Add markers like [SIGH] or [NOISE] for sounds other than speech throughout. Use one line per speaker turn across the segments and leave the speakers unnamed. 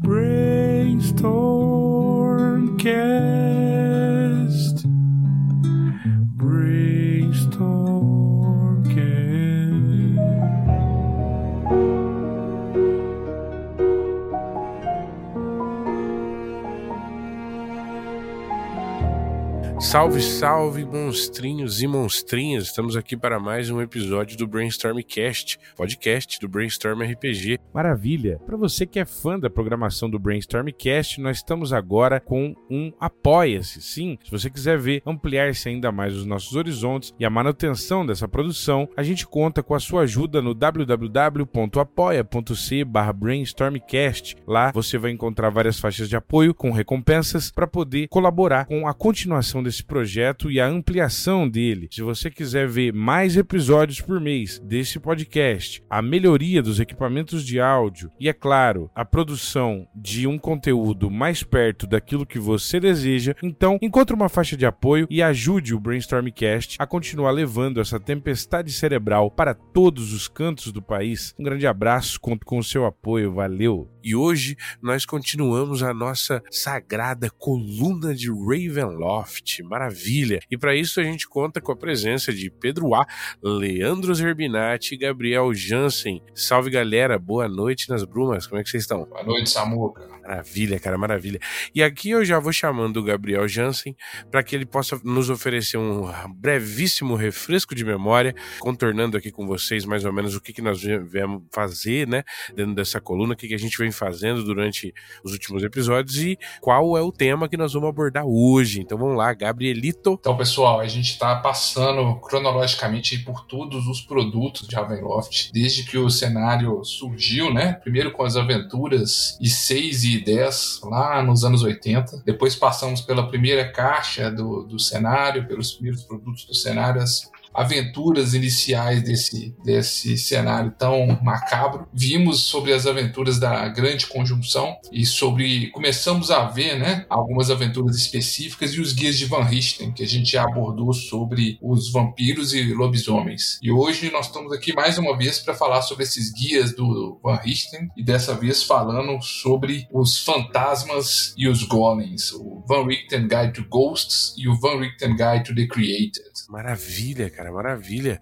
Brainstormcast. Salve, salve, monstrinhos e monstrinhas! Estamos aqui para mais um episódio do Brainstormcast, podcast do Brainstorm RPG.
Maravilha! Para você que é fã da programação do Brainstormcast, nós estamos agora com um Apoia-se. Sim, se você quiser ver ampliar-se ainda mais os nossos horizontes e a manutenção dessa produção, a gente conta com a sua ajuda no www.apoia.se brainstormcast. Lá você vai encontrar várias faixas de apoio com recompensas para poder colaborar com a continuação desse projeto e a ampliação dele. Se você quiser ver mais episódios por mês desse podcast, a melhoria dos equipamentos de áudio e, é claro, a produção de um conteúdo mais perto daquilo que você deseja, então encontre uma faixa de apoio e ajude o Brainstormcast a continuar levando essa tempestade cerebral para todos os cantos do país. Um grande abraço, conto com o seu apoio, valeu!
E hoje nós continuamos a nossa sagrada coluna de Ravenloft. Maravilha! E para isso a gente conta com a presença de Pedro A, Leandro Zerbinati e Gabriel Jansen. Salve galera, boa noite nas brumas, como é que vocês estão?
Boa noite, Samuca.
Maravilha, cara, maravilha. E aqui eu já vou chamando o Gabriel Jansen para que ele possa nos oferecer um brevíssimo refresco de memória, contornando aqui com vocês mais ou menos o que, que nós viemos fazer, né, dentro dessa coluna, o que, que a gente vem fazendo durante os últimos episódios e qual é o tema que nós vamos abordar hoje. Então vamos lá, Gabrielito.
Então, pessoal, a gente está passando cronologicamente por todos os produtos de Ravenloft, desde que o cenário surgiu, né? Primeiro com as aventuras e 6 e 10, lá nos anos 80. Depois passamos pela primeira caixa do, do cenário, pelos primeiros produtos do cenário, as aventuras iniciais desse, desse cenário tão macabro. Vimos sobre as aventuras da Grande Conjunção e sobre. Começamos a ver né, algumas aventuras específicas e os guias de Van Richten, que a gente já abordou sobre os vampiros e lobisomens. E hoje nós estamos aqui mais uma vez para falar sobre esses guias do Van Richten e dessa vez falando sobre os fantasmas e os golems. O Van Richten Guide to Ghosts e o Van Richten Guide to the Created.
Maravilha, cara, maravilha.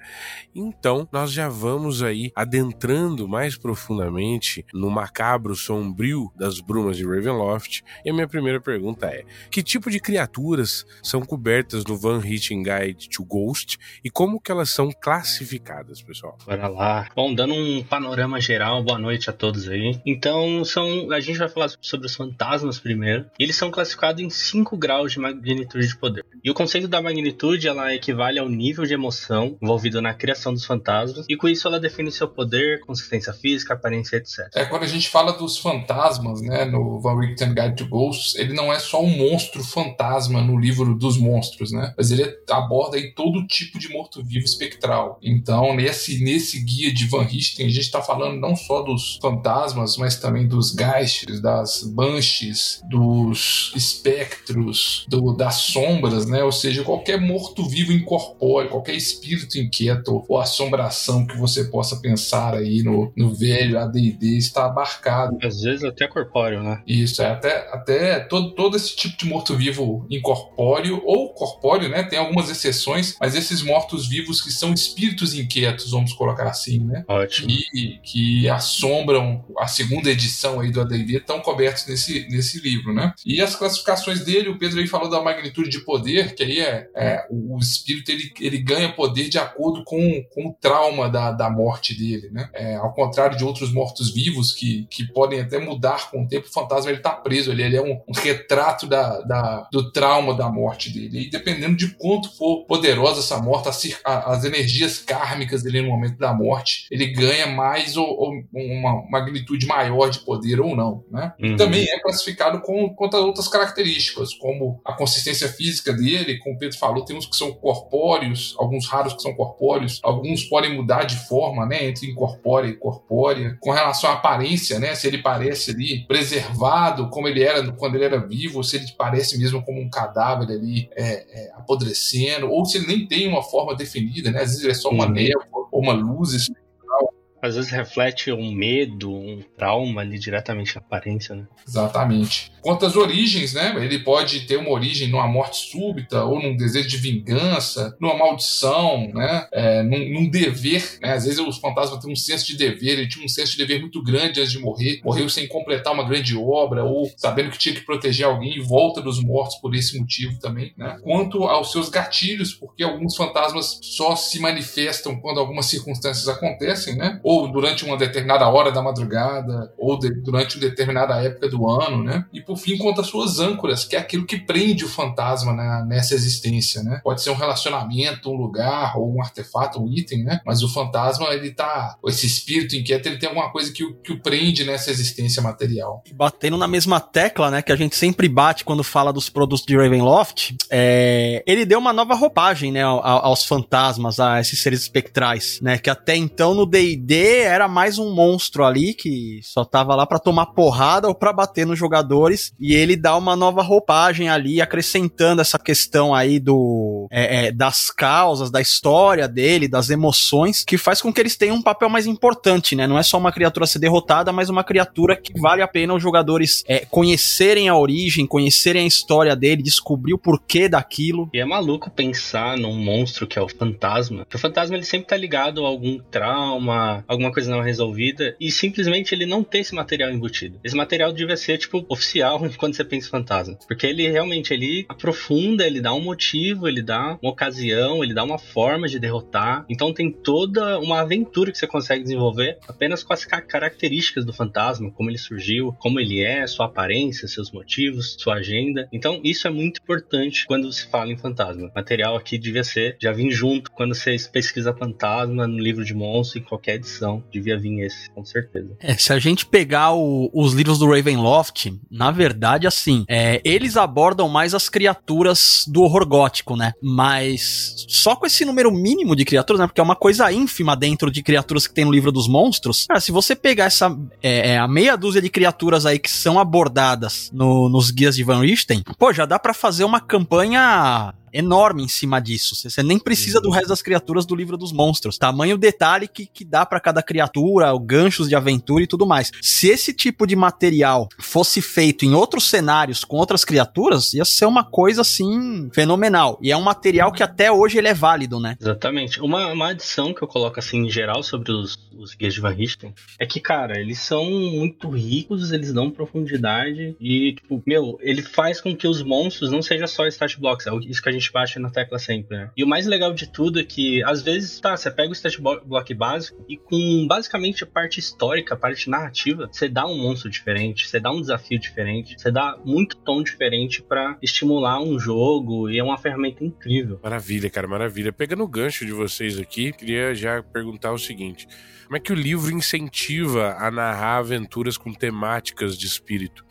Então, nós já vamos aí adentrando mais profundamente no macabro sombrio das brumas de Ravenloft. E a minha primeira pergunta é: que tipo de criaturas são cobertas no Van Helsing Guide to Ghost e como que elas são classificadas, pessoal?
Bora lá. Bom, dando um panorama geral, boa noite a todos aí. Então, são a gente vai falar sobre os fantasmas primeiro. Eles são classificados em 5 graus de magnitude de poder. E o conceito da magnitude, ela equivale equivale ao nível de emoção envolvido na criação dos fantasmas, e com isso ela define seu poder, consistência física, aparência, etc.
É, quando a gente fala dos fantasmas, né, no Van Richten Guide to Ghosts, ele não é só um monstro fantasma no livro dos monstros, né, mas ele aborda aí todo tipo de morto-vivo espectral. Então, nesse, nesse guia de Van Richten, a gente está falando não só dos fantasmas, mas também dos geists, das banshees, dos espectros, do, das sombras, né, ou seja, qualquer morto-vivo incorpóreo, qualquer espírito inquieto ou assombração que você possa pensar aí no, no velho AD&D está abarcado.
Às vezes até corpóreo, né?
Isso, é até, até todo, todo esse tipo de morto-vivo incorpóreo ou corpóreo, né? Tem algumas exceções, mas esses mortos-vivos que são espíritos inquietos, vamos colocar assim, né?
Ótimo.
Que, que assombram a segunda edição aí do AD&D estão cobertos nesse, nesse livro, né? E as classificações dele, o Pedro aí falou da magnitude de poder, que aí é, é o espírito espírito ele, ele ganha poder de acordo com, com o trauma da, da morte dele, né? É, ao contrário de outros mortos-vivos que, que podem até mudar com o tempo, o fantasma ele tá preso, ele, ele é um, um retrato da, da, do trauma da morte dele. E dependendo de quanto for poderosa essa morte, as, as energias kármicas dele no momento da morte, ele ganha mais ou, ou uma magnitude maior de poder ou não, né? Uhum. Também é classificado com, com outras características, como a consistência física dele, como o Pedro falou, tem uns que são corpóreos, alguns raros que são corpóreos, alguns podem mudar de forma, né, entre incorpórea e corpórea, com relação à aparência, né, se ele parece ali preservado como ele era quando ele era vivo, ou se ele parece mesmo como um cadáver ali é, é, apodrecendo, ou se ele nem tem uma forma definida, né, às vezes ele é só uma uhum. névoa ou uma luz
às vezes reflete um medo, um trauma ali diretamente na aparência, né?
Exatamente. Quanto às origens, né? Ele pode ter uma origem numa morte súbita ou num desejo de vingança, numa maldição, né? É, num, num, dever, né? Às vezes os fantasmas têm um senso de dever, ele tinha um senso de dever muito grande antes de morrer, morreu sem completar uma grande obra ou sabendo que tinha que proteger alguém e volta dos mortos por esse motivo também, né? Quanto aos seus gatilhos, porque alguns fantasmas só se manifestam quando algumas circunstâncias acontecem, né? Ou durante uma determinada hora da madrugada, ou de, durante uma determinada época do ano, né? E por fim, às suas âncoras, que é aquilo que prende o fantasma nessa existência, né? Pode ser um relacionamento, um lugar, ou um artefato, um item, né? Mas o fantasma, ele tá. Esse espírito inquieto, ele tem alguma coisa que o, que o prende nessa existência material.
Batendo na mesma tecla, né? Que a gente sempre bate quando fala dos produtos de Ravenloft, é, ele deu uma nova roupagem, né? Aos fantasmas, a esses seres espectrais, né? Que até então no D&D era mais um monstro ali que só tava lá para tomar porrada ou para bater nos jogadores e ele dá uma nova roupagem ali, acrescentando essa questão aí do é, é, das causas, da história dele, das emoções, que faz com que eles tenham um papel mais importante, né? Não é só uma criatura ser derrotada, mas uma criatura que vale a pena os jogadores é, conhecerem a origem, conhecerem a história dele, descobrir o porquê daquilo.
E é maluco pensar num monstro que é o fantasma, que o fantasma ele sempre tá ligado a algum trauma, alguma coisa não resolvida, e simplesmente ele não tem esse material embutido. Esse material devia ser, tipo, oficial [LAUGHS] quando você pensa em fantasma. Porque ele realmente, ele aprofunda, ele dá um motivo, ele dá uma ocasião, ele dá uma forma de derrotar. Então tem toda uma aventura que você consegue desenvolver apenas com as características do fantasma, como ele surgiu, como ele é, sua aparência, seus motivos, sua agenda. Então isso é muito importante quando se fala em fantasma. O material aqui devia ser, já vim junto quando você pesquisa fantasma no livro de monstro, em qualquer edição, devia vir esse, com certeza.
É, se a gente pegar o, os livros do Ravenloft, na verdade, assim, é, eles abordam mais as criaturas do horror gótico, né? Mas só com esse número mínimo de criaturas, né? Porque é uma coisa ínfima dentro de criaturas que tem no livro dos monstros. Cara, se você pegar essa é, é a meia dúzia de criaturas aí que são abordadas no, nos guias de Van Richten, pô, já dá para fazer uma campanha enorme em cima disso. Você nem precisa do resto das criaturas do livro dos monstros. Tamanho detalhe que, que dá para cada criatura, ganchos de aventura e tudo mais. Se esse tipo de material fosse feito em outros cenários com outras criaturas, ia ser uma coisa assim fenomenal. E é um material que até hoje ele é válido, né?
Exatamente. Uma, uma adição que eu coloco assim em geral sobre os, os guias de Van Richten é que, cara, eles são muito ricos, eles dão profundidade e, tipo, meu, ele faz com que os monstros não sejam só stat blocks. É isso que a gente bate na tecla sempre, né? E o mais legal de tudo é que, às vezes, tá, você pega o stat block básico e com basicamente a parte histórica, a parte narrativa, você dá um monstro diferente, você dá um desafio diferente, você dá muito tom diferente para estimular um jogo e é uma ferramenta incrível.
Maravilha, cara, maravilha. Pegando o gancho de vocês aqui, queria já perguntar o seguinte: como é que o livro incentiva a narrar aventuras com temáticas de espírito?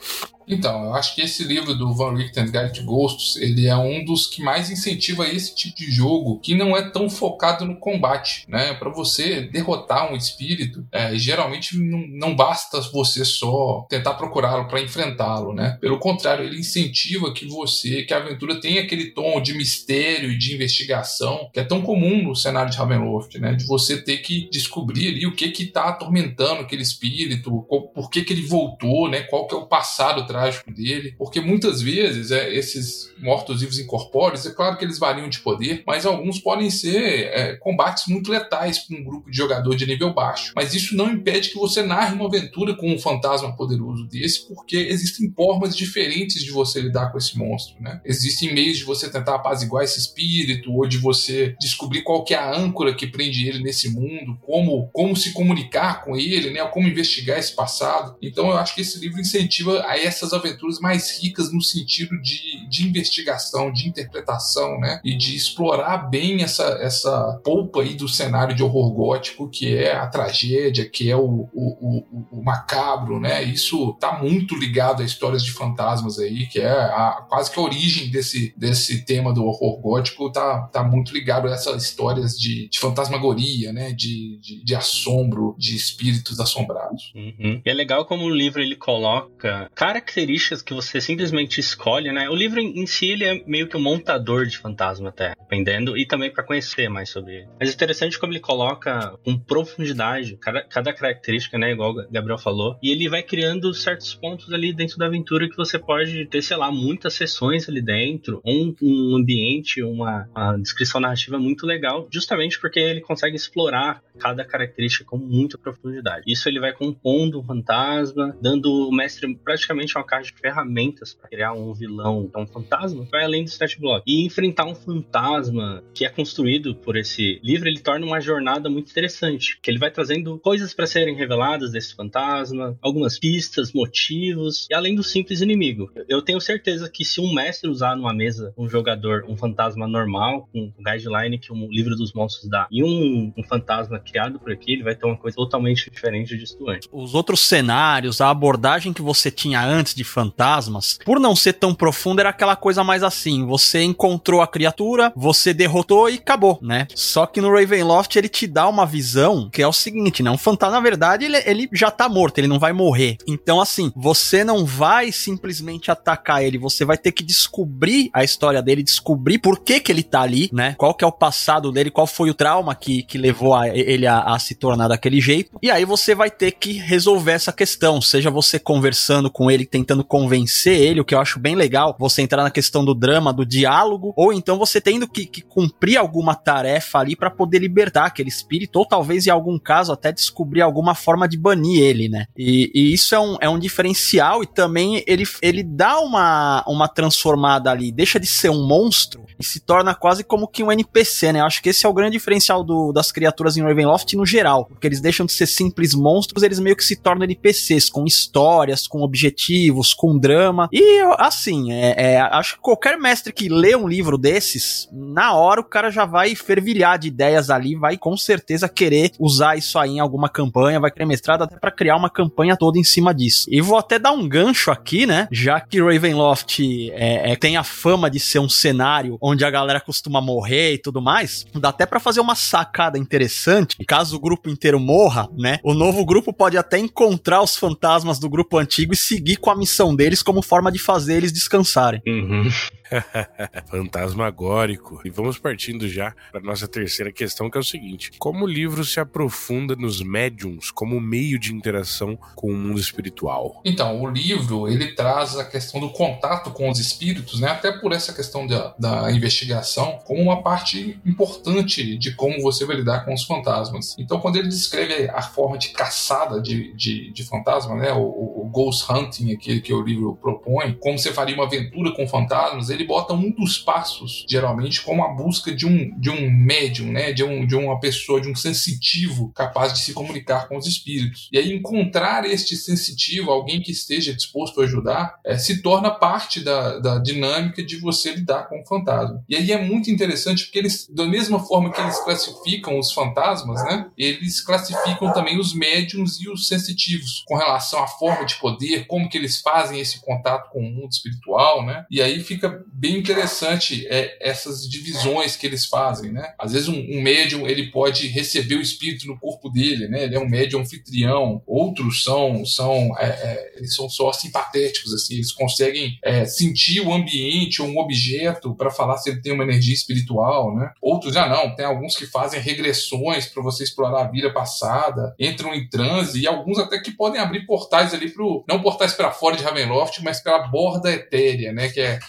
Então, eu acho que esse livro do Van Richten Guide to Ghosts, ele é um dos que mais incentiva esse tipo de jogo que não é tão focado no combate, né? Para você derrotar um espírito, é, geralmente não, não, basta você só tentar procurá-lo para enfrentá-lo, né? Pelo contrário, ele incentiva que você, que a aventura tenha aquele tom de mistério e de investigação que é tão comum no cenário de Ravenloft, né? De você ter que descobrir ali o que que tá atormentando aquele espírito, por que que ele voltou, né? Qual que é o passado trágico dele, porque muitas vezes é, esses mortos-vivos incorpóreos, é claro que eles variam de poder, mas alguns podem ser é, combates muito letais para um grupo de jogador de nível baixo. Mas isso não impede que você narre uma aventura com um fantasma poderoso desse, porque existem formas diferentes de você lidar com esse monstro, né? Existem meios de você tentar apaziguar esse espírito, ou de você descobrir qual que é a âncora que prende ele nesse mundo, como, como se comunicar com ele, né? Como investigar esse passado. Então eu acho que esse livro incentiva a essa essas aventuras mais ricas no sentido de, de investigação, de interpretação, né? E de explorar bem essa, essa polpa aí do cenário de horror gótico, que é a tragédia, que é o, o, o, o macabro, né? Isso tá muito ligado a histórias de fantasmas aí, que é a, quase que a origem desse, desse tema do horror gótico, tá, tá muito ligado a essas histórias de, de fantasmagoria, né? De, de, de assombro, de espíritos assombrados.
Uhum. E é legal como o livro ele coloca cara características que você simplesmente escolhe, né? O livro em si ele é meio que um montador de fantasma até, dependendo, e também para conhecer mais sobre ele. Mas é interessante como ele coloca com profundidade cada, cada característica, né? Igual o Gabriel falou, e ele vai criando certos pontos ali dentro da aventura que você pode ter, sei lá, muitas sessões ali dentro, um, um ambiente, uma, uma descrição narrativa muito legal, justamente porque ele consegue explorar cada característica com muita profundidade. Isso ele vai compondo um fantasma, dando o mestre praticamente uma caixa de ferramentas para criar um vilão, um fantasma, vai além do stat block. E enfrentar um fantasma que é construído por esse livro, ele torna uma jornada muito interessante, que ele vai trazendo coisas para serem reveladas desse fantasma, algumas pistas, motivos, e além do simples inimigo. Eu tenho certeza que se um mestre usar numa mesa um jogador, um fantasma normal, com um guideline que o livro dos monstros dá, e um, um fantasma criado por aqui, ele vai ter uma coisa totalmente diferente disso antes.
Os outros cenários, a abordagem que você tinha antes de fantasmas, por não ser tão profunda, era aquela coisa mais assim: você encontrou a criatura, você derrotou e acabou, né? Só que no Ravenloft ele te dá uma visão que é o seguinte, né? Um fantasma, na verdade, ele, ele já tá morto, ele não vai morrer. Então, assim, você não vai simplesmente atacar ele, você vai ter que descobrir a história dele, descobrir por que que ele tá ali, né? Qual que é o passado dele, qual foi o trauma que, que levou a, ele a, a se tornar daquele jeito. E aí você vai ter que resolver essa questão, seja você conversando com ele, tentando convencer ele, o que eu acho bem legal, você entrar na questão do drama, do diálogo, ou então você tendo que, que cumprir alguma tarefa ali para poder libertar aquele espírito, ou talvez em algum caso até descobrir alguma forma de banir ele, né? E, e isso é um, é um diferencial e também ele, ele dá uma, uma transformada ali, deixa de ser um monstro e se torna quase como que um NPC, né? Eu acho que esse é o grande diferencial do, das criaturas em Ravenloft no geral, porque eles deixam de ser simples monstros, eles meio que se tornam NPCs, com histórias, com objetivos, com drama. E assim, é, é, acho que qualquer mestre que lê um livro desses, na hora o cara já vai fervilhar de ideias ali, vai com certeza querer usar isso aí em alguma campanha, vai querer mestrado até para criar uma campanha toda em cima disso. E vou até dar um gancho aqui, né? Já que Ravenloft é, é, tem a fama de ser um cenário onde a galera costuma morrer e tudo mais, dá até para fazer uma sacada interessante. Caso o grupo inteiro morra, né? O novo grupo pode até encontrar os fantasmas do grupo antigo e seguir com a missão deles como forma de fazer eles descansarem.
Uhum. [LAUGHS]
Fantasmagórico. E vamos partindo já para nossa terceira questão, que é o seguinte: como o livro se aprofunda nos médiums como meio de interação com o mundo espiritual?
Então, o livro ele traz a questão do contato com os espíritos, né? Até por essa questão da, da investigação, como uma parte importante de como você vai lidar com os fantasmas. Então, quando ele descreve a forma de caçada de, de, de fantasma, né? O, o, ghost hunting, aquele que o livro propõe, como você faria uma aventura com fantasmas, ele bota um dos passos, geralmente, como a busca de um, de um médium, né? De, um, de uma pessoa, de um sensitivo capaz de se comunicar com os espíritos. E aí, encontrar este sensitivo, alguém que esteja disposto a ajudar, é, se torna parte da, da dinâmica de você lidar com o fantasma. E aí é muito interessante porque eles, da mesma forma que eles classificam os fantasmas, né? Eles classificam também os médiums e os sensitivos com relação à forma de poder, como que eles fazem esse contato com o mundo espiritual, né? E aí fica bem interessante é, essas divisões que eles fazem, né? Às vezes um, um médium ele pode receber o espírito no corpo dele, né? Ele é um médium anfitrião. Outros são são é, é, eles são só simpatéticos assim, eles conseguem é, sentir o ambiente ou um objeto para falar se ele tem uma energia espiritual, né? Outros já não. Tem alguns que fazem regressões para você explorar a vida passada, entram em transe e alguns até que podem abrir portais ali pro não portais para fora de Ravenloft, mas pela borda etérea, né? Que é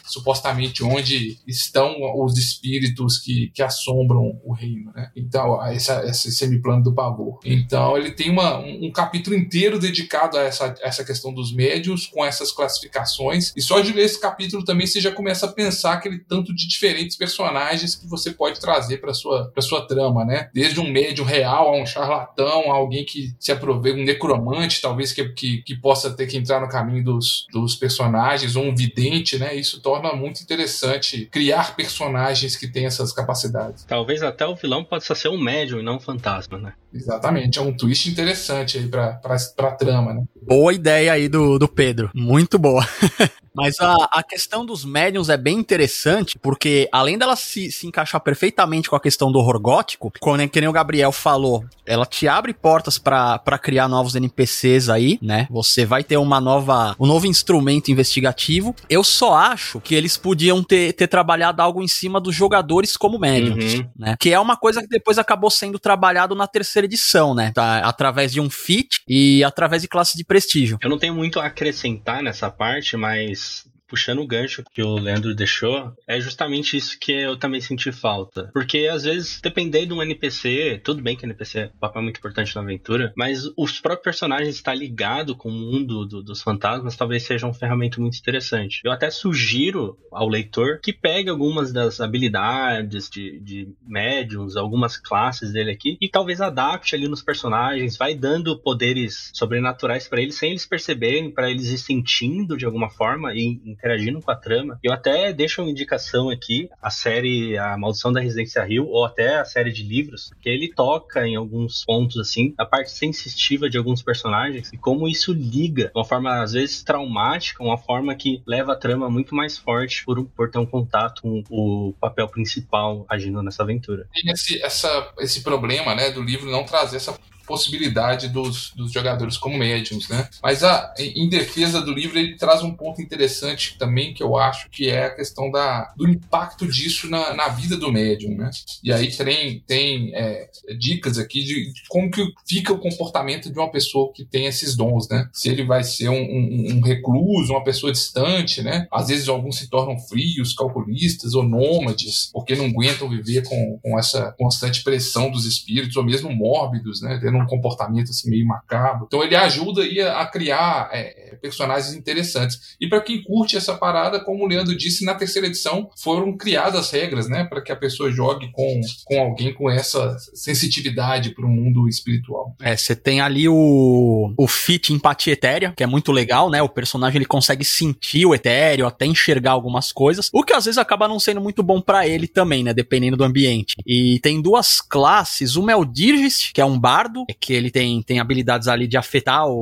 supostamente onde estão os espíritos que, que assombram o reino, né? Então, essa, esse semiplano do pavor. Então, ele tem uma, um, um capítulo inteiro dedicado a essa, essa questão dos médios, com essas classificações. E só de ler esse capítulo também você já começa a pensar aquele tanto de diferentes personagens que você pode trazer para sua, pra sua trama, né? Desde um médium real a um charlatão, a alguém que se aproveita, um necromante, talvez que, que, que possa ter que entrar no caminho dos, dos personagens, ou um vidente, né? Isso torna muito interessante criar personagens que têm essas capacidades.
Talvez até o vilão possa ser um médium e não um fantasma, né?
Exatamente, é um twist interessante aí pra, pra, pra trama, né?
Boa ideia aí do, do Pedro, muito boa. [LAUGHS] Mas a, a questão dos médiums é bem interessante, porque além dela se, se encaixar perfeitamente com a questão do horror gótico, como que nem o Gabriel falou, ela te abre portas para criar novos NPCs aí, né? Você vai ter uma nova, um novo instrumento investigativo. Eu só acho que eles podiam ter, ter trabalhado algo em cima dos jogadores como médiums, uhum. né? Que é uma coisa que depois acabou sendo trabalhado na terceira edição, né? Tá, através de um fit e através de classes de prestígio.
Eu não tenho muito a acrescentar nessa parte, mas puxando o gancho que o Leandro deixou, é justamente isso que eu também senti falta. Porque às vezes, dependendo de um NPC, tudo bem que NPC é um papel muito importante na aventura, mas os próprios personagens estar ligado com o mundo do, dos fantasmas talvez seja uma ferramenta muito interessante. Eu até sugiro ao leitor que pegue algumas das habilidades de, de médiums, algumas classes dele aqui, e talvez adapte ali nos personagens, vai dando poderes sobrenaturais para eles sem eles perceberem, para eles ir sentindo de alguma forma e interagindo com a trama. Eu até deixo uma indicação aqui, a série A Maldição da Residência Rio, ou até a série de livros, que ele toca em alguns pontos, assim, a parte sensitiva de alguns personagens e como isso liga de uma forma, às vezes, traumática, uma forma que leva a trama muito mais forte por, por ter um contato com o papel principal agindo nessa aventura.
Tem esse, essa, esse problema, né, do livro não trazer essa possibilidade dos, dos jogadores como médiums, né? Mas a, em defesa do livro, ele traz um ponto interessante também que eu acho que é a questão da, do impacto disso na, na vida do médium, né? E aí tem, tem é, dicas aqui de, como que fica o comportamento de uma pessoa que tem esses dons, né? Se ele vai ser um, um, um recluso, uma pessoa distante, né? Às vezes alguns se tornam frios, calculistas ou nômades, porque não aguentam viver com, com essa constante pressão dos espíritos, ou mesmo mórbidos, né? Tendo um comportamento assim meio macabro. Então ele ajuda aí a, a criar é, personagens interessantes. E para quem curte essa parada, como o Leandro disse, na terceira edição foram criadas regras, né, para que a pessoa jogue com, com alguém com essa sensitividade para o mundo espiritual.
É, você tem ali o, o fit empatia etérea, que é muito legal, né? O personagem ele consegue sentir o etéreo, até enxergar algumas coisas, o que às vezes acaba não sendo muito bom para ele também, né? Dependendo do ambiente. E tem duas classes, uma é o Dirgist, que é um bardo, que ele tem, tem habilidades ali de afetar o,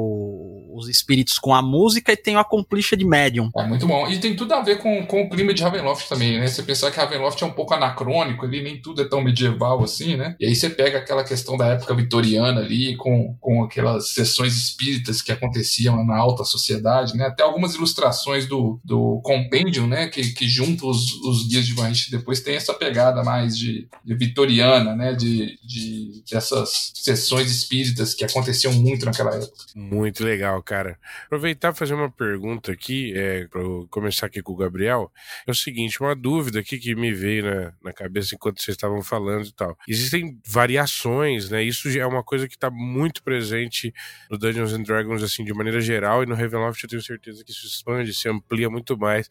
os espíritos com a música e tem o Accomplished de Medium.
É muito bom. E tem tudo a ver com, com o clima de Ravenloft também, né? Você pensar que Ravenloft é um pouco anacrônico ali, nem tudo é tão medieval assim, né? E aí você pega aquela questão da época vitoriana ali, com, com aquelas sessões espíritas que aconteciam na alta sociedade, né? Até algumas ilustrações do, do Compendium, né? Que, que juntam os, os guias de Van depois tem essa pegada mais de, de vitoriana, né? De, de, dessas sessões espíritas que aconteciam muito naquela época.
Muito legal, cara. Aproveitar e fazer uma pergunta aqui, é, para começar aqui com o Gabriel. É o seguinte, uma dúvida aqui que me veio na, na cabeça enquanto vocês estavam falando e tal. Existem variações, né? Isso é uma coisa que está muito presente no Dungeons and Dragons, assim, de maneira geral, e no Ravenloft eu tenho certeza que isso expande, se amplia muito mais,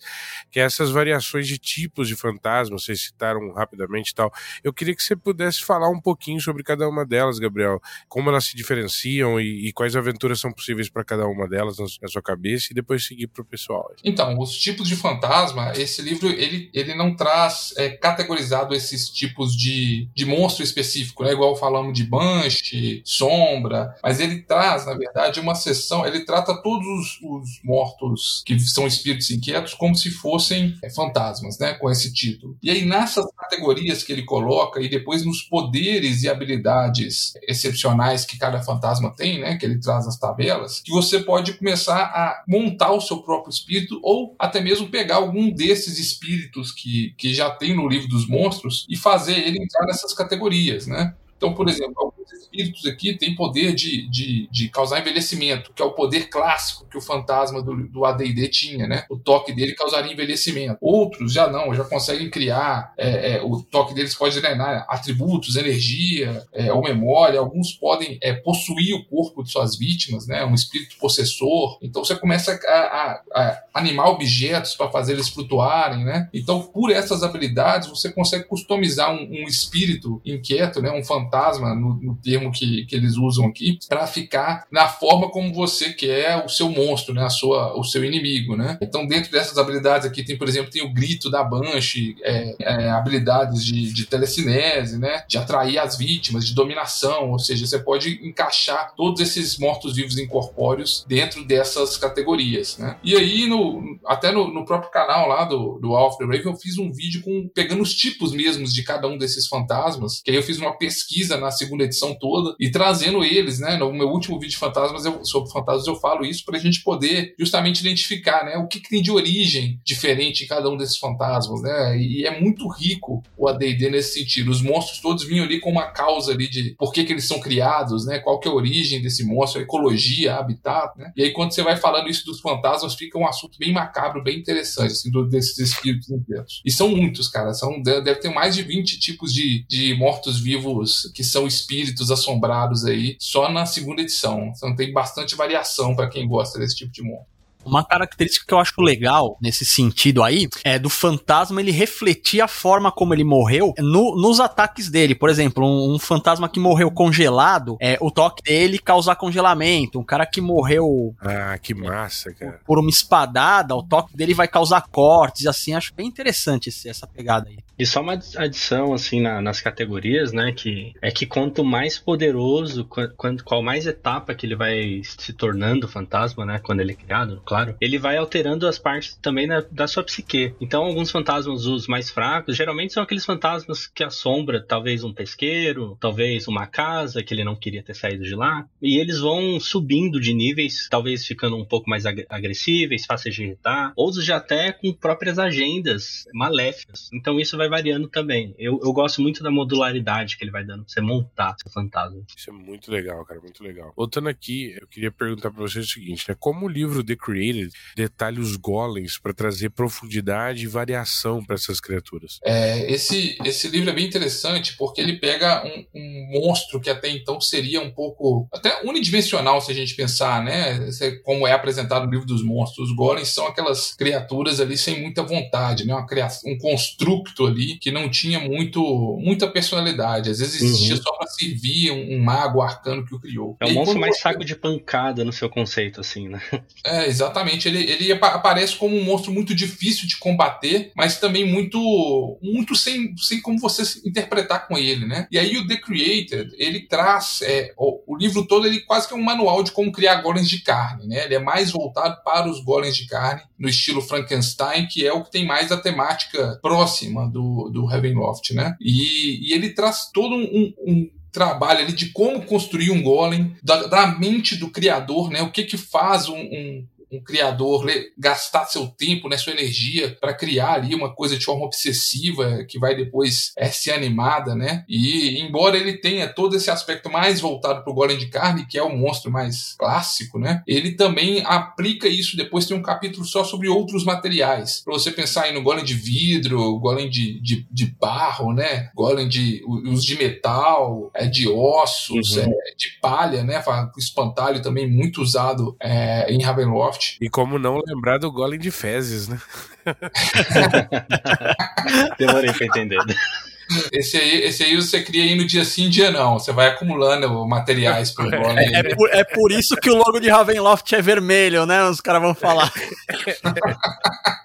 que é essas variações de tipos de fantasmas, vocês citaram rapidamente e tal. Eu queria que você pudesse falar um pouquinho sobre cada uma delas, Gabriel como elas se diferenciam e, e quais aventuras são possíveis para cada uma delas na, sua cabeça e depois seguir para o pessoal.
Então, os tipos de fantasma, esse livro ele, ele não traz é, categorizado esses tipos de, de monstro específico, né? igual falamos de Banshee, Sombra, mas ele traz, na verdade, uma sessão, ele trata todos os, os mortos que são espíritos inquietos como se fossem é, fantasmas, né? com esse título. E aí, nessas categorias que ele coloca e depois nos poderes e habilidades excepcionais que cada fantasma tem, né, que ele traz nas tabelas, que você pode começar a montar o seu próprio espírito ou até mesmo pegar algum desses espíritos que, que já tem no livro dos monstros e fazer ele entrar nessas categorias, né? Então, por exemplo, espíritos aqui têm poder de, de, de, causar envelhecimento, que é o poder clássico que o fantasma do, do AD&D tinha, né? O toque dele causaria envelhecimento. Outros já não, já conseguem criar, é, é, o toque deles pode drenar atributos, energia é, ou memória. Alguns podem é, possuir o corpo de suas vítimas, né? Um espírito possessor. Então você começa a, a, a animar objetos para fazer eles flutuarem, né? Então, por essas habilidades, você consegue customizar um, um espírito inquieto, né? Um fantasma no, no o termo que, que eles usam aqui, para ficar na forma como você quer o seu monstro, né? A sua, o seu inimigo, né? Então, dentro dessas habilidades aqui, tem, por exemplo, tem o grito da Banshee, é, é, habilidades de, de telecinese, né? De atrair as vítimas, de dominação, ou seja, você pode encaixar todos esses mortos-vivos incorpóreos dentro dessas categorias, né? E aí, no, até no, no próprio canal lá do, do the Raven, eu fiz um vídeo com pegando os tipos mesmos de cada um desses fantasmas, que aí eu fiz uma pesquisa na segunda edição toda e trazendo eles, né? No meu último vídeo de fantasmas, eu, sobre fantasmas, eu falo isso para a gente poder justamente identificar, né? O que, que, tem de origem diferente em cada um desses fantasmas, né? E é muito rico o AD&D nesse sentido. Os monstros todos vinham ali com uma causa ali de por que, que eles são criados, né? Qual que é a origem desse monstro, a ecologia, habitat, né? E aí quando você vai falando isso dos fantasmas, fica um assunto bem macabro, bem interessante, assim, desses espíritos inteiros. E são muitos, cara. São, deve ter mais de 20 tipos de, de mortos-vivos que são espíritos assombrados aí, só na segunda edição. Então tem bastante variação para quem gosta desse tipo de monstro.
Uma característica que eu acho legal nesse sentido aí é do fantasma ele refletir a forma como ele morreu no, nos ataques dele. Por exemplo, um, um, fantasma que morreu congelado, é, o toque dele causar congelamento. Um cara que morreu.
Ah, que massa, cara.
Por uma espadada, o toque dele vai causar cortes. Assim, acho bem interessante esse, essa pegada aí.
E só uma adição, assim, na, nas categorias, né? Que é que quanto mais poderoso, quanto, qual mais etapa que ele vai se tornando fantasma, né? Quando ele é criado, claro, ele vai alterando as partes também da, da sua psique. Então, alguns fantasmas, os mais fracos, geralmente são aqueles fantasmas que assombra talvez um pesqueiro, talvez uma casa que ele não queria ter saído de lá. E eles vão subindo de níveis, talvez ficando um pouco mais ag agressíveis, fáceis de irritar, outros já até com próprias agendas maléficas. Então, isso vai vai variando também. Eu, eu gosto muito da modularidade que ele vai dando pra você montar seu fantasma.
Isso é muito legal, cara, muito legal. Voltando aqui, eu queria perguntar pra vocês o seguinte, né? Como o livro The Created detalha os golems para trazer profundidade e variação para essas criaturas?
É, esse, esse livro é bem interessante porque ele pega um, um monstro que até então seria um pouco até unidimensional se a gente pensar, né? Como é apresentado no livro dos monstros. Os golems são aquelas criaturas ali sem muita vontade, né? Uma criação, um construto ali que não tinha muito, muita personalidade. Às vezes existia uhum. só para servir um, um, mago arcano que o criou.
É o monstro mais você... saco de pancada no seu conceito, assim, né? [LAUGHS]
É, exatamente. Ele, ele aparece como um monstro muito difícil de combater, mas também muito, muito sem, sem como você interpretar com ele, né? E aí o The Creator, ele traz é, o, o, livro todo, ele quase que é um manual de como criar golems de carne, né? Ele é mais voltado para os golems de carne, no estilo Frankenstein, que é o que tem mais a temática próxima do do, Ravenloft, né? E, e ele traz todo um, um trabalho ali de como construir um golem, da, da, mente do criador, né? O que que faz um, um, um criador gastar seu tempo, né, sua energia para criar ali uma coisa de forma obsessiva que vai depois é, ser animada, né? E embora ele tenha todo esse aspecto mais voltado para o golem de carne, que é o monstro mais clássico, né? Ele também aplica isso depois tem um capítulo só sobre outros materiais para você pensar aí no golem de vidro, golem de, de, de barro, né? Golem de os de metal, é de ossos, uhum. é, de palha, né? O espantalho também muito usado é, em Ravenloft
e como não lembrar do golem de fezes, né? [LAUGHS]
Demorei pra entender.
Esse aí, esse aí você cria aí no dia sim, dia não. Você vai acumulando materiais pro golem.
É, é, por, é por isso que o logo de Ravenloft é vermelho, né? Os caras vão falar. [LAUGHS]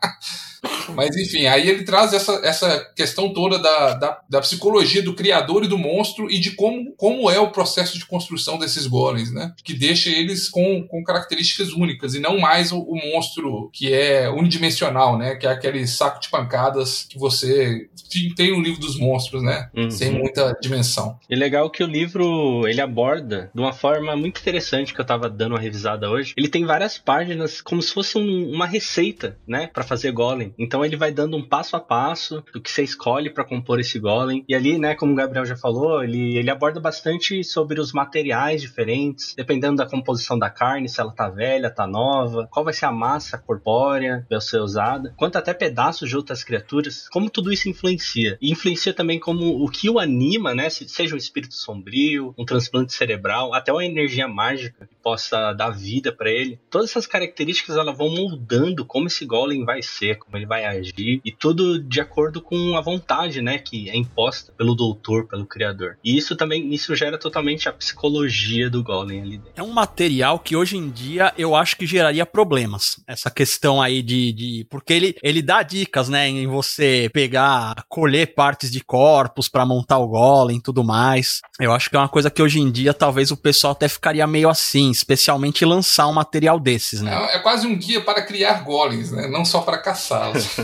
Mas enfim, aí ele traz essa, essa questão toda da, da, da, psicologia do criador e do monstro e de como, como é o processo de construção desses golems, né? Que deixa eles com, com características únicas e não mais o, o monstro que é unidimensional, né? Que é aquele saco de pancadas que você tem no livro dos monstros, né? Uhum. Sem muita dimensão.
E legal que o livro ele aborda de uma forma muito interessante que eu tava dando uma revisada hoje. Ele tem várias páginas como se fosse um, uma receita, né? para fazer golem. Então ele vai dando um passo a passo do que você escolhe para compor esse golem. E ali, né, como o Gabriel já falou, ele, ele aborda bastante sobre os materiais diferentes, dependendo da composição da carne, se ela tá velha, tá nova, qual vai ser a massa corpórea vai ser usada, quanto até pedaços de outras criaturas, como tudo isso influencia. E influencia também como o que o anima, né, seja um espírito sombrio, um transplante cerebral, até uma energia mágica que possa dar vida para ele. Todas essas características elas vão moldando como esse golem vai ser, como ele vai reagir, e tudo de acordo com a vontade, né, que é imposta pelo doutor, pelo criador. E isso também, isso gera totalmente a psicologia do Golem ali dentro.
É um material que hoje em dia eu acho que geraria problemas. Essa questão aí de. de porque ele, ele dá dicas, né, em você pegar, colher partes de corpos para montar o Golem e tudo mais. Eu acho que é uma coisa que hoje em dia talvez o pessoal até ficaria meio assim, especialmente lançar um material desses, né?
É, é quase um guia para criar golems, né? Não só para caçá-los. [LAUGHS]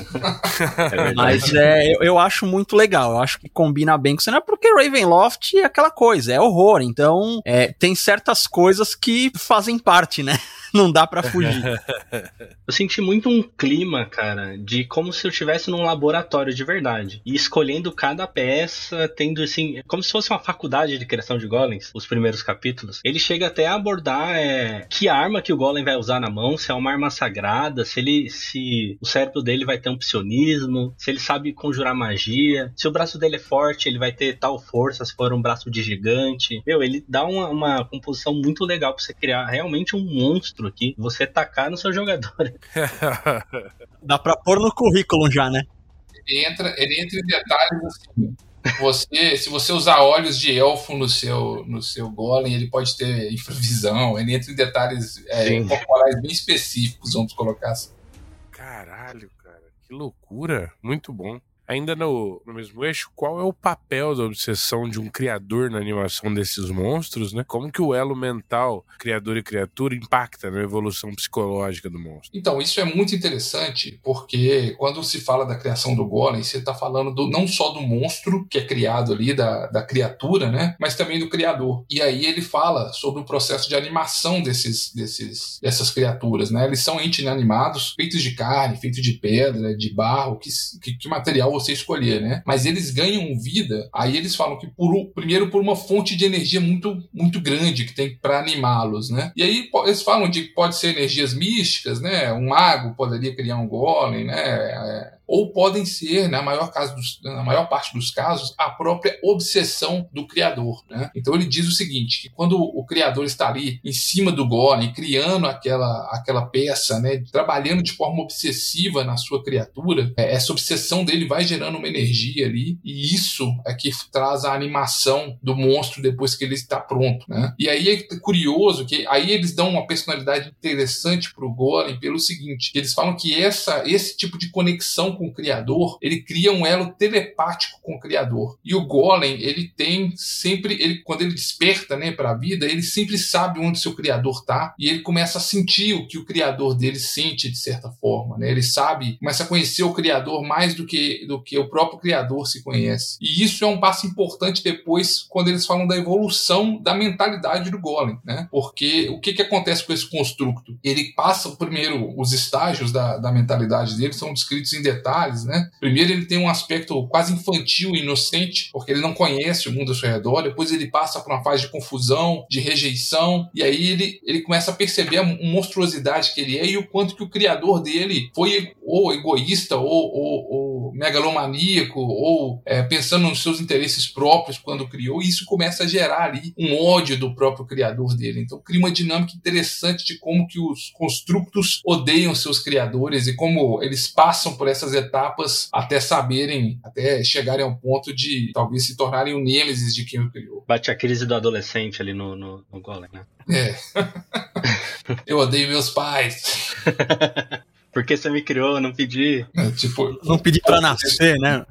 é Mas é, eu, eu, acho muito legal. Eu acho que combina bem com o cenário, porque Ravenloft é aquela coisa, é horror. Então, é, tem certas coisas que fazem parte, né? Não dá para fugir. [LAUGHS]
eu senti muito um clima, cara, de como se eu estivesse num laboratório de verdade. E escolhendo cada peça, tendo assim, como se fosse uma faculdade de criação de golems, os primeiros capítulos. Ele chega até a abordar é, que arma que o golem vai usar na mão, se é uma arma sagrada, se ele se o cérebro dele vai ter um psionismo, se ele sabe conjurar magia, se o braço dele é forte, ele vai ter tal força se for um braço de gigante. Meu, ele dá uma, uma composição muito legal para você criar realmente um monstro monstro aqui, você tacar no seu jogador. [LAUGHS]
Dá pra pôr no currículo já, né?
Ele entra, ele entra em detalhes assim. Você, se você usar olhos de elfo no seu, no seu golem, ele pode ter infravisão. Ele entra em detalhes é, corporais bem específicos, vamos colocar assim.
Caralho, cara, que loucura! Muito bom. Ainda no, no mesmo eixo, qual é o papel da obsessão de um criador na animação desses monstros, né? Como que o elo mental, criador e criatura, impacta na evolução psicológica do monstro?
Então, isso é muito interessante, porque quando se fala da criação do golem, você está falando do, não só do monstro que é criado ali, da, da criatura, né? Mas também do criador. E aí ele fala sobre o processo de animação desses, desses, dessas criaturas, né? Eles são entes inanimados, feitos de carne, feitos de pedra, de barro, que, que, que material você escolher, né? Mas eles ganham vida. Aí eles falam que por primeiro por uma fonte de energia muito muito grande que tem para animá-los, né? E aí eles falam de que pode ser energias místicas, né? Um mago poderia criar um golem, né? Ou podem ser, na maior, caso dos, na maior parte dos casos, a própria obsessão do criador. Né? Então ele diz o seguinte: que quando o criador está ali em cima do golem, criando aquela, aquela peça, né, trabalhando de forma obsessiva na sua criatura, é, essa obsessão dele vai gerando uma energia ali, e isso é que traz a animação do monstro depois que ele está pronto. Né? E aí é curioso que aí eles dão uma personalidade interessante para o golem pelo seguinte: eles falam que essa, esse tipo de conexão com o criador, ele cria um elo telepático com o criador. E o golem, ele tem sempre, ele quando ele desperta, né, para a vida, ele sempre sabe onde seu criador tá e ele começa a sentir o que o criador dele sente de certa forma, né? Ele sabe, começa a conhecer o criador mais do que do que o próprio criador se conhece. E isso é um passo importante depois quando eles falam da evolução da mentalidade do golem, né? Porque o que que acontece com esse construto? Ele passa primeiro os estágios da, da mentalidade dele são descritos em detalhes detalhes, né? Primeiro ele tem um aspecto quase infantil e inocente, porque ele não conhece o mundo ao seu redor, depois ele passa por uma fase de confusão, de rejeição, e aí ele, ele começa a perceber a monstruosidade que ele é e o quanto que o criador dele foi ou egoísta ou, ou, ou megalomaníaco ou é, pensando nos seus interesses próprios quando criou, e isso começa a gerar ali um ódio do próprio criador dele. Então cria uma dinâmica interessante de como que os constructos odeiam seus criadores e como eles passam por essas etapas até saberem, até chegarem ao ponto de talvez se tornarem o nêmesis de quem o criou.
Bate a crise do adolescente ali no, no, no Golem, né?
É. [LAUGHS] Eu odeio meus pais. [LAUGHS]
Porque você me criou, não pedi.
É, tipo, não pedi para nascer, né?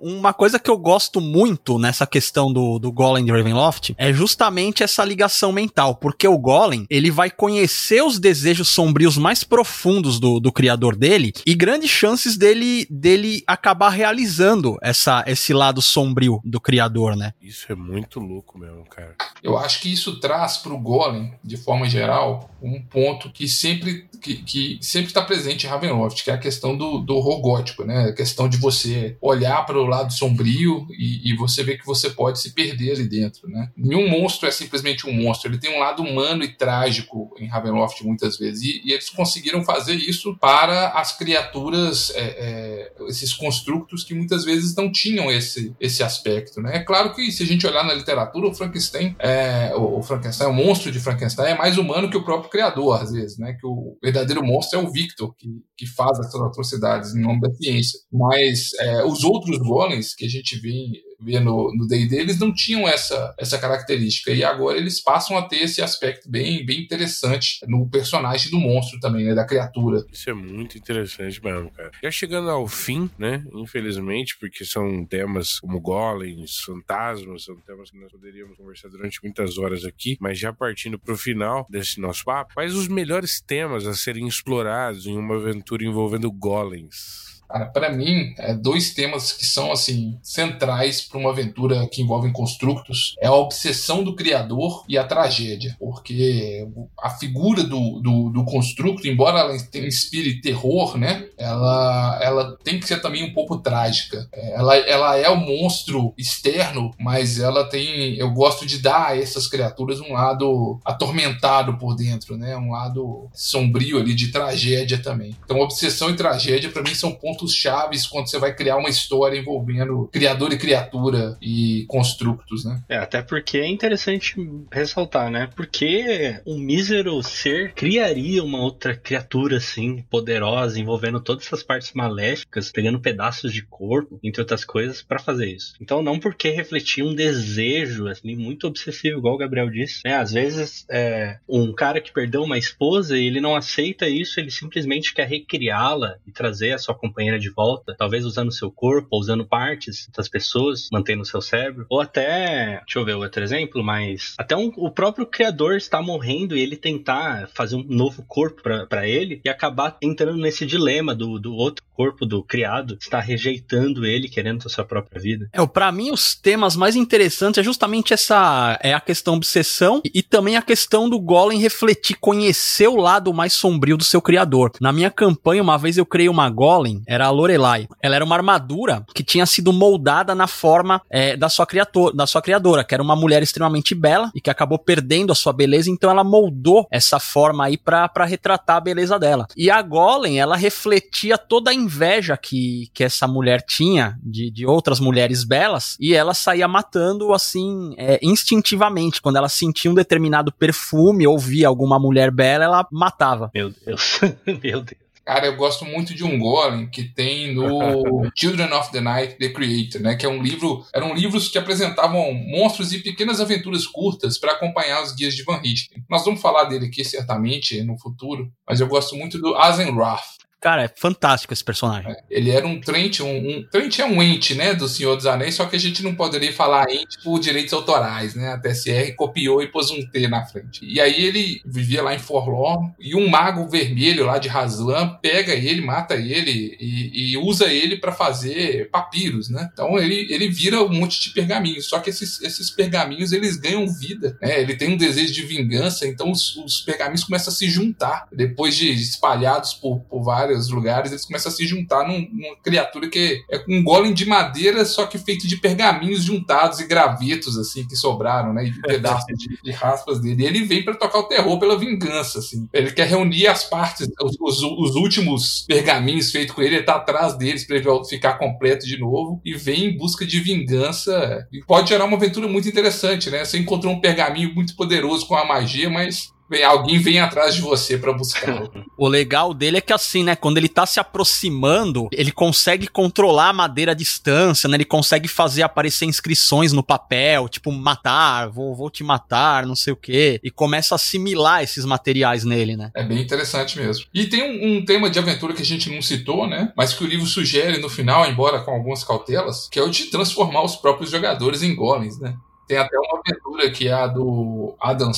Uma coisa que eu gosto muito nessa questão do, do Golem de Ravenloft é justamente essa ligação mental, porque o Golem, ele vai conhecer os desejos sombrios mais profundos do, do criador dele e grandes chances dele, dele acabar realizando essa, esse lado sombrio do criador, né?
Isso é muito louco mesmo, cara.
Eu acho que isso traz pro Golem, de forma geral, um ponto que sempre que, que sempre está presente em Ravenloft, que é a questão do, do horror gótico, né? A questão de você olhar para o lado sombrio e, e, você vê que você pode se perder ali dentro, né? Nenhum monstro é simplesmente um monstro, ele tem um lado humano e trágico em Ravenloft muitas vezes e, e eles conseguiram fazer isso para as criaturas, é, é, esses construtos que muitas vezes não tinham esse, esse aspecto, né? É claro que se a gente olhar na literatura, o Frankenstein, é, o, o Frankenstein, o monstro de Frankenstein é mais humano que o próprio criador, às vezes, né? Que o verdadeiro monstro é o Victor, que, que faz essas atrocidades em nome da ciência. Mas é, os outros golems que a gente vê vê no D&D, eles não tinham essa, essa característica. E agora eles passam a ter esse aspecto bem, bem interessante no personagem do monstro também, né? Da criatura.
Isso é muito interessante mesmo, cara. Já chegando ao fim, né? Infelizmente, porque são temas como golems, fantasmas, são temas que nós poderíamos conversar durante muitas horas aqui, mas já partindo para o final desse nosso papo, quais os melhores temas a serem explorados em uma aventura envolvendo golems?
Para mim, é dois temas que são assim centrais para uma aventura que envolve constructos é a obsessão do criador e a tragédia, porque a figura do, do, do constructo, embora ela inspire terror, né, ela, ela tem que ser também um pouco trágica. Ela, ela é o monstro externo, mas ela tem, eu gosto de dar a essas criaturas um lado atormentado por dentro, né, um lado sombrio ali de tragédia também. Então, obsessão e tragédia para mim são pontos pontos chaves quando você vai criar uma história envolvendo criador e criatura e constructos, né?
É, até porque é interessante ressaltar, né? Porque um mísero ser criaria uma outra criatura assim, poderosa, envolvendo todas essas partes maléficas, pegando pedaços de corpo, entre outras coisas, para fazer isso. Então, não porque refletir um desejo assim, muito obsessivo, igual o Gabriel disse, né? Às vezes, é, um cara que perdeu uma esposa e ele não aceita isso, ele simplesmente quer recriá-la e trazer a sua companheira de volta, talvez usando seu corpo, ou usando partes das pessoas, mantendo seu cérebro, ou até, deixa eu ver outro exemplo, mas até um, o próprio criador está morrendo e ele tentar fazer um novo corpo para ele e acabar entrando nesse dilema do, do outro corpo do criado está rejeitando ele, querendo a sua própria vida.
É, para mim os temas mais interessantes é justamente essa é a questão obsessão e, e também a questão do Golem refletir, conhecer o lado mais sombrio do seu criador. Na minha campanha, uma vez eu criei uma Golem, era a Lorelai. Ela era uma armadura que tinha sido moldada na forma é, da, sua criator, da sua criadora, que era uma mulher extremamente bela e que acabou perdendo a sua beleza, então ela moldou essa forma aí pra retratar a beleza dela. E a Golem, ela refletia toda a inveja que, que essa mulher tinha de, de outras mulheres belas e ela saía matando assim, é, instintivamente. Quando ela sentia um determinado perfume ou via alguma mulher bela, ela matava.
Meu Deus, [LAUGHS] meu Deus.
Cara, eu gosto muito de um golem que tem no [LAUGHS] Children of the Night, The Creator, né? Que é um livro, eram livros que apresentavam monstros e pequenas aventuras curtas para acompanhar os guias de Van Richten. Nós vamos falar dele aqui certamente no futuro, mas eu gosto muito do Azenroth.
Cara, é fantástico esse personagem. É,
ele era um Trent, um, um Trent é um ente, né, do Senhor dos Anéis, só que a gente não poderia falar ente por direitos autorais, né? A TSR copiou e pôs um T na frente. E aí ele vivia lá em Forlorn e um mago vermelho lá de Razlan pega ele, mata ele e, e usa ele para fazer papiros, né? Então ele, ele vira um monte de pergaminhos, só que esses, esses pergaminhos eles ganham vida, né? Ele tem um desejo de vingança, então os, os pergaminhos começam a se juntar depois de espalhados por, por vários vários lugares, eles começam a se juntar num, numa criatura que é um golem de madeira, só que feito de pergaminhos juntados e gravetos, assim, que sobraram, né? E [LAUGHS] pedaços de, de, raspas dele. E ele vem para tocar o terror pela vingança, assim. Ele quer reunir as partes, os, os, os últimos pergaminhos feitos com ele, ele tá atrás deles para ele ficar completo de novo e vem em busca de vingança. E pode gerar uma aventura muito interessante, né? Você encontrou um pergaminho muito poderoso com a magia, mas alguém vem atrás de você para buscar. [LAUGHS]
o legal dele é que assim, né, quando ele tá se aproximando, ele consegue controlar a madeira à distância, né? Ele consegue fazer aparecer inscrições no papel, tipo matar, vou, vou te matar, não sei o quê, e começa a assimilar esses materiais nele, né?
É bem interessante mesmo. E tem um, um tema de aventura que a gente não citou, né, mas que o livro sugere no final, embora com algumas cautelas, que é o de transformar os próprios jogadores em golems, né? Tem até uma aventura que é a do Adam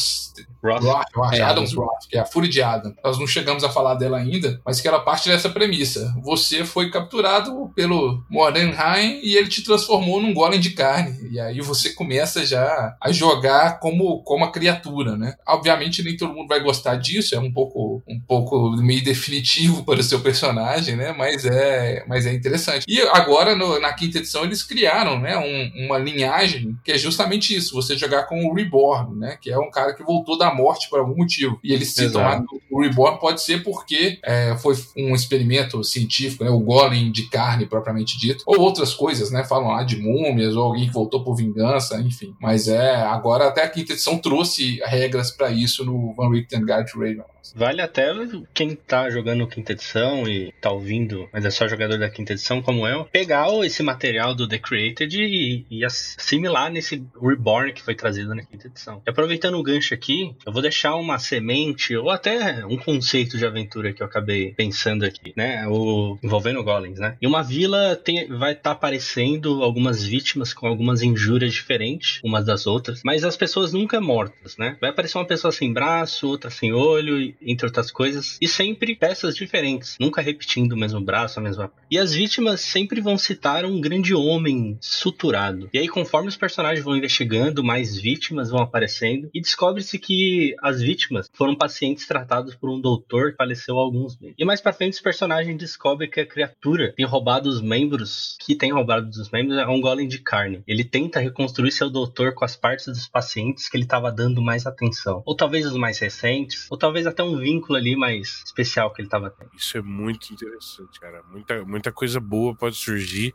Roth.
Roth, Roth,
É,
Adams Roth, que é a Fúria de Adam. Nós não chegamos a falar dela ainda, mas que ela parte dessa premissa. Você foi capturado pelo Mordenheim e ele te transformou num golem de carne. E aí você começa já a jogar como, como a criatura, né? Obviamente nem todo mundo vai gostar disso, é um pouco, um pouco meio definitivo para o seu personagem, né? Mas é, mas é interessante. E agora, no- na quinta edição, eles criaram né, um- uma linhagem que é justamente isso: você jogar com o Reborn, né? Que é um cara que voltou da morte por algum motivo. E eles citam lá o Reborn pode ser porque é, foi um experimento científico, né? O golem de carne, propriamente dito. Ou outras coisas, né? Falam lá de múmias, ou alguém que voltou por vingança, enfim. Mas é, agora até a quinta edição trouxe regras para isso no Van Richten Guide to Raven.
Vale até quem tá jogando quinta edição e tá ouvindo, mas é só jogador da quinta edição como eu, pegar esse material do The Created e, e assimilar nesse Reborn que foi trazido na quinta edição. E aproveitando o gancho aqui, eu vou deixar uma semente ou até um conceito de aventura que eu acabei pensando aqui, né? O, envolvendo golems, né? E uma vila tem, vai estar aparecendo algumas vítimas com algumas injúrias diferentes umas das outras, mas as pessoas nunca mortas, né? Vai aparecer uma pessoa sem braço, outra sem olho, entre outras coisas, e sempre peças diferentes, nunca repetindo o mesmo braço, a mesma. E as vítimas sempre vão citar um grande homem suturado. E aí, conforme os personagens vão investigando, mais vítimas vão aparecendo, e descobre-se que as vítimas foram pacientes tratados por um doutor que faleceu há alguns meses. E mais pra frente, os personagens descobrem que a criatura tem roubado os membros, que tem roubado dos membros, é um golem de carne. Ele tenta reconstruir seu doutor com as partes dos pacientes que ele estava dando mais atenção. Ou talvez os mais recentes, ou talvez até um vínculo ali mais especial que ele estava tendo.
Isso é muito interessante, cara. Muita, muita coisa boa pode surgir.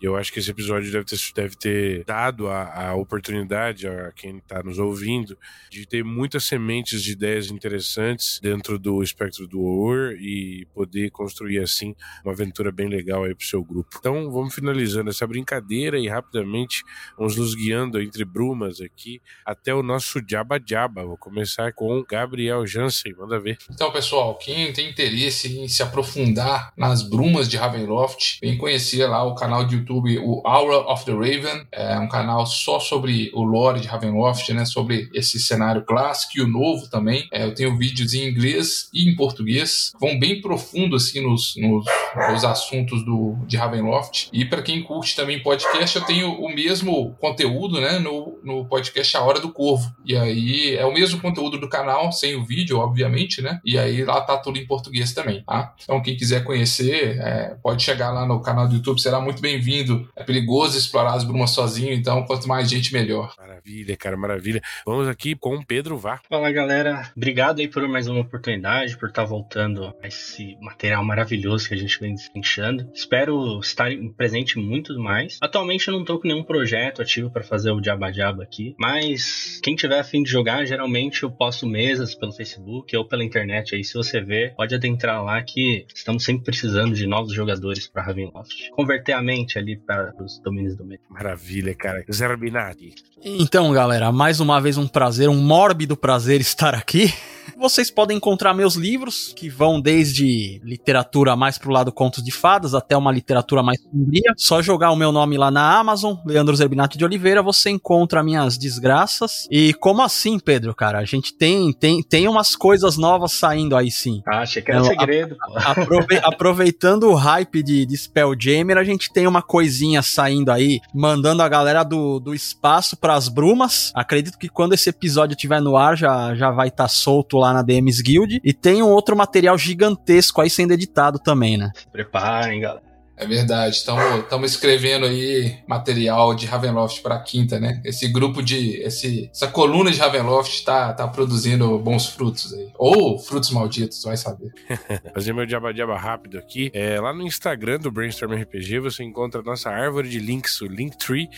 Eu acho que esse episódio deve ter, deve ter dado a, a oportunidade a quem está nos ouvindo de ter muitas sementes de ideias interessantes dentro do espectro do horror e poder construir assim uma aventura bem legal aí pro seu grupo. Então vamos finalizando essa brincadeira e rapidamente vamos nos guiando entre brumas aqui até o nosso Jabba Jabba. Vou começar com Gabriel Jansen, manda ver.
Então, pessoal, quem tem interesse em se aprofundar nas brumas de Ravenloft, vem conhecer lá o canal de YouTube, o Aura of the Raven. É um canal só sobre o lore de Ravenloft, né? Sobre esse cenário clássico e o novo também. É, eu tenho vídeos em inglês e em português. Vão bem profundo assim nos, nos, nos assuntos do, de Ravenloft. E para quem curte também podcast, eu tenho o mesmo conteúdo, né? No, no podcast A Hora do Corvo. E aí é o mesmo conteúdo do canal, sem o vídeo, obviamente, né? E aí lá tá tudo em português também, tá? Então quem quiser conhecer, é, pode chegar lá no canal do YouTube, será muito bem-vindo. É perigoso explorar as brumas sozinho, então quanto mais gente, melhor.
Maravilha, cara, maravilha. Vamos aqui com o Pedro Vá.
Fala galera, obrigado aí por mais uma oportunidade, por estar voltando a esse material maravilhoso que a gente vem destrinchando. Espero estar presente em muitos mais. Atualmente eu não tô com nenhum projeto ativo para fazer o Jabba Jabba aqui, mas quem tiver afim de jogar, geralmente eu posto mesas pelo Facebook ou pela internet aí. Se você ver, pode adentrar lá que estamos sempre precisando de novos jogadores para Ravenloft. Converter a mente ali para os domínios do meio.
Maravilha, cara. Zerbinati.
Então, galera, mais uma vez um prazer, um mórbido prazer estar aqui. Vocês podem encontrar meus livros, que vão desde literatura mais pro lado contos de fadas até uma literatura mais sombria. Só jogar o meu nome lá na Amazon, Leandro Zerbinato de Oliveira, você encontra minhas desgraças. E como assim, Pedro, cara? A gente tem tem, tem umas coisas novas saindo aí sim.
Ah, achei que era
Não,
segredo, pô.
Aprove- [LAUGHS] aproveitando o hype de, de Spelljammer, a gente tem uma coisinha saindo aí, mandando a galera do, do espaço pras brumas. Acredito que quando esse episódio estiver no ar, já, já vai estar solto lá na DMs Guild. E tem um outro material gigantesco aí sendo editado também, né?
Preparem, galera.
É verdade, estamos escrevendo aí material de Ravenloft para quinta, né? Esse grupo de. Esse, essa coluna de Ravenloft tá, tá produzindo bons frutos aí. Ou frutos malditos, vai saber. [LAUGHS]
Fazer meu diaba diaba rápido aqui. É, lá no Instagram do Brainstorm RPG você encontra a nossa árvore de links, o Linktree,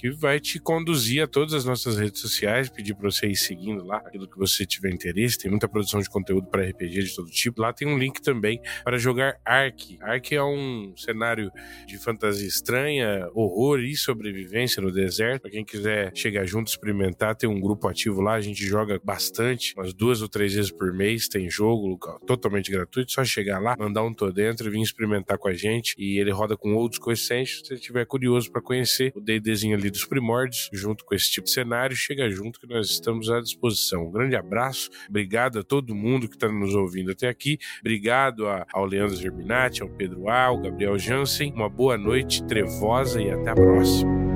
que vai te conduzir a todas as nossas redes sociais, pedir para você ir seguindo lá aquilo que você tiver interesse. Tem muita produção de conteúdo para RPG de todo tipo. Lá tem um link também para jogar Ark. Ark é um cenário de fantasia estranha, horror e sobrevivência no deserto. Para quem quiser chegar junto, experimentar, tem um grupo ativo lá, a gente joga bastante, umas duas ou três vezes por mês, tem jogo totalmente gratuito, só chegar lá, mandar um tô dentro e vir experimentar com a gente. E ele roda com outros coessentials, se você estiver curioso para conhecer o D&Dzinho ali dos primórdios, junto com esse tipo de cenário, chega junto que nós estamos à disposição. Um grande abraço, obrigado a todo mundo que está nos ouvindo até aqui, obrigado a, ao Leandro Germinati, ao Pedro A, ao Gabriel Jansen, uma boa noite trevosa e até a próxima.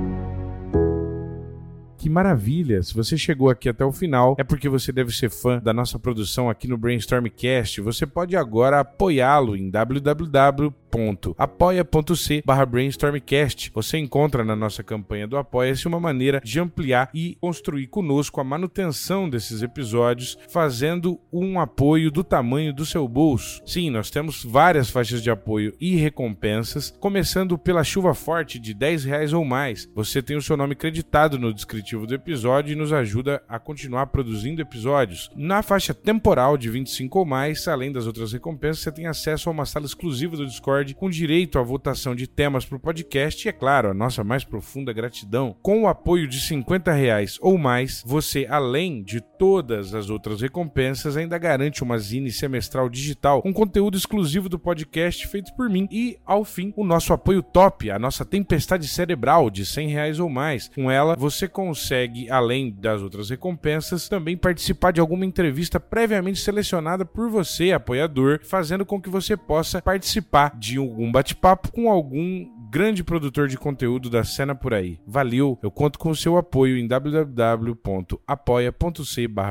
Que maravilha! Se você chegou aqui até o final, é porque você deve ser fã da nossa produção aqui no Brainstormcast. Você pode agora apoiá-lo em www apoia.c barra brainstormcast. Você encontra na nossa campanha do Apoia-se uma maneira de ampliar e construir conosco a manutenção desses episódios, fazendo um apoio do tamanho do seu bolso. Sim, nós temos várias faixas de apoio e recompensas, começando pela chuva forte de 10 reais ou mais. Você tem o seu nome creditado no descritivo do episódio e nos ajuda a continuar produzindo episódios. Na faixa temporal de 25 ou mais, além das outras recompensas, você tem acesso a uma sala exclusiva do Discord com direito à votação de temas para o podcast e, é claro, a nossa mais profunda gratidão. Com o apoio de 50 reais ou mais, você, além de todas as outras recompensas, ainda garante uma zine semestral digital com conteúdo exclusivo do podcast feito por mim e, ao fim, o nosso apoio top, a nossa tempestade cerebral de 100 reais ou mais. Com ela, você consegue, além das outras recompensas, também participar de alguma entrevista previamente selecionada por você, apoiador, fazendo com que você possa participar de algum bate-papo com algum grande produtor de conteúdo da cena por aí. Valeu, eu conto com o seu apoio em www.apoia.c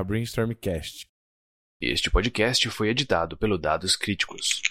brainstormcast.
Este podcast foi editado pelo Dados Críticos.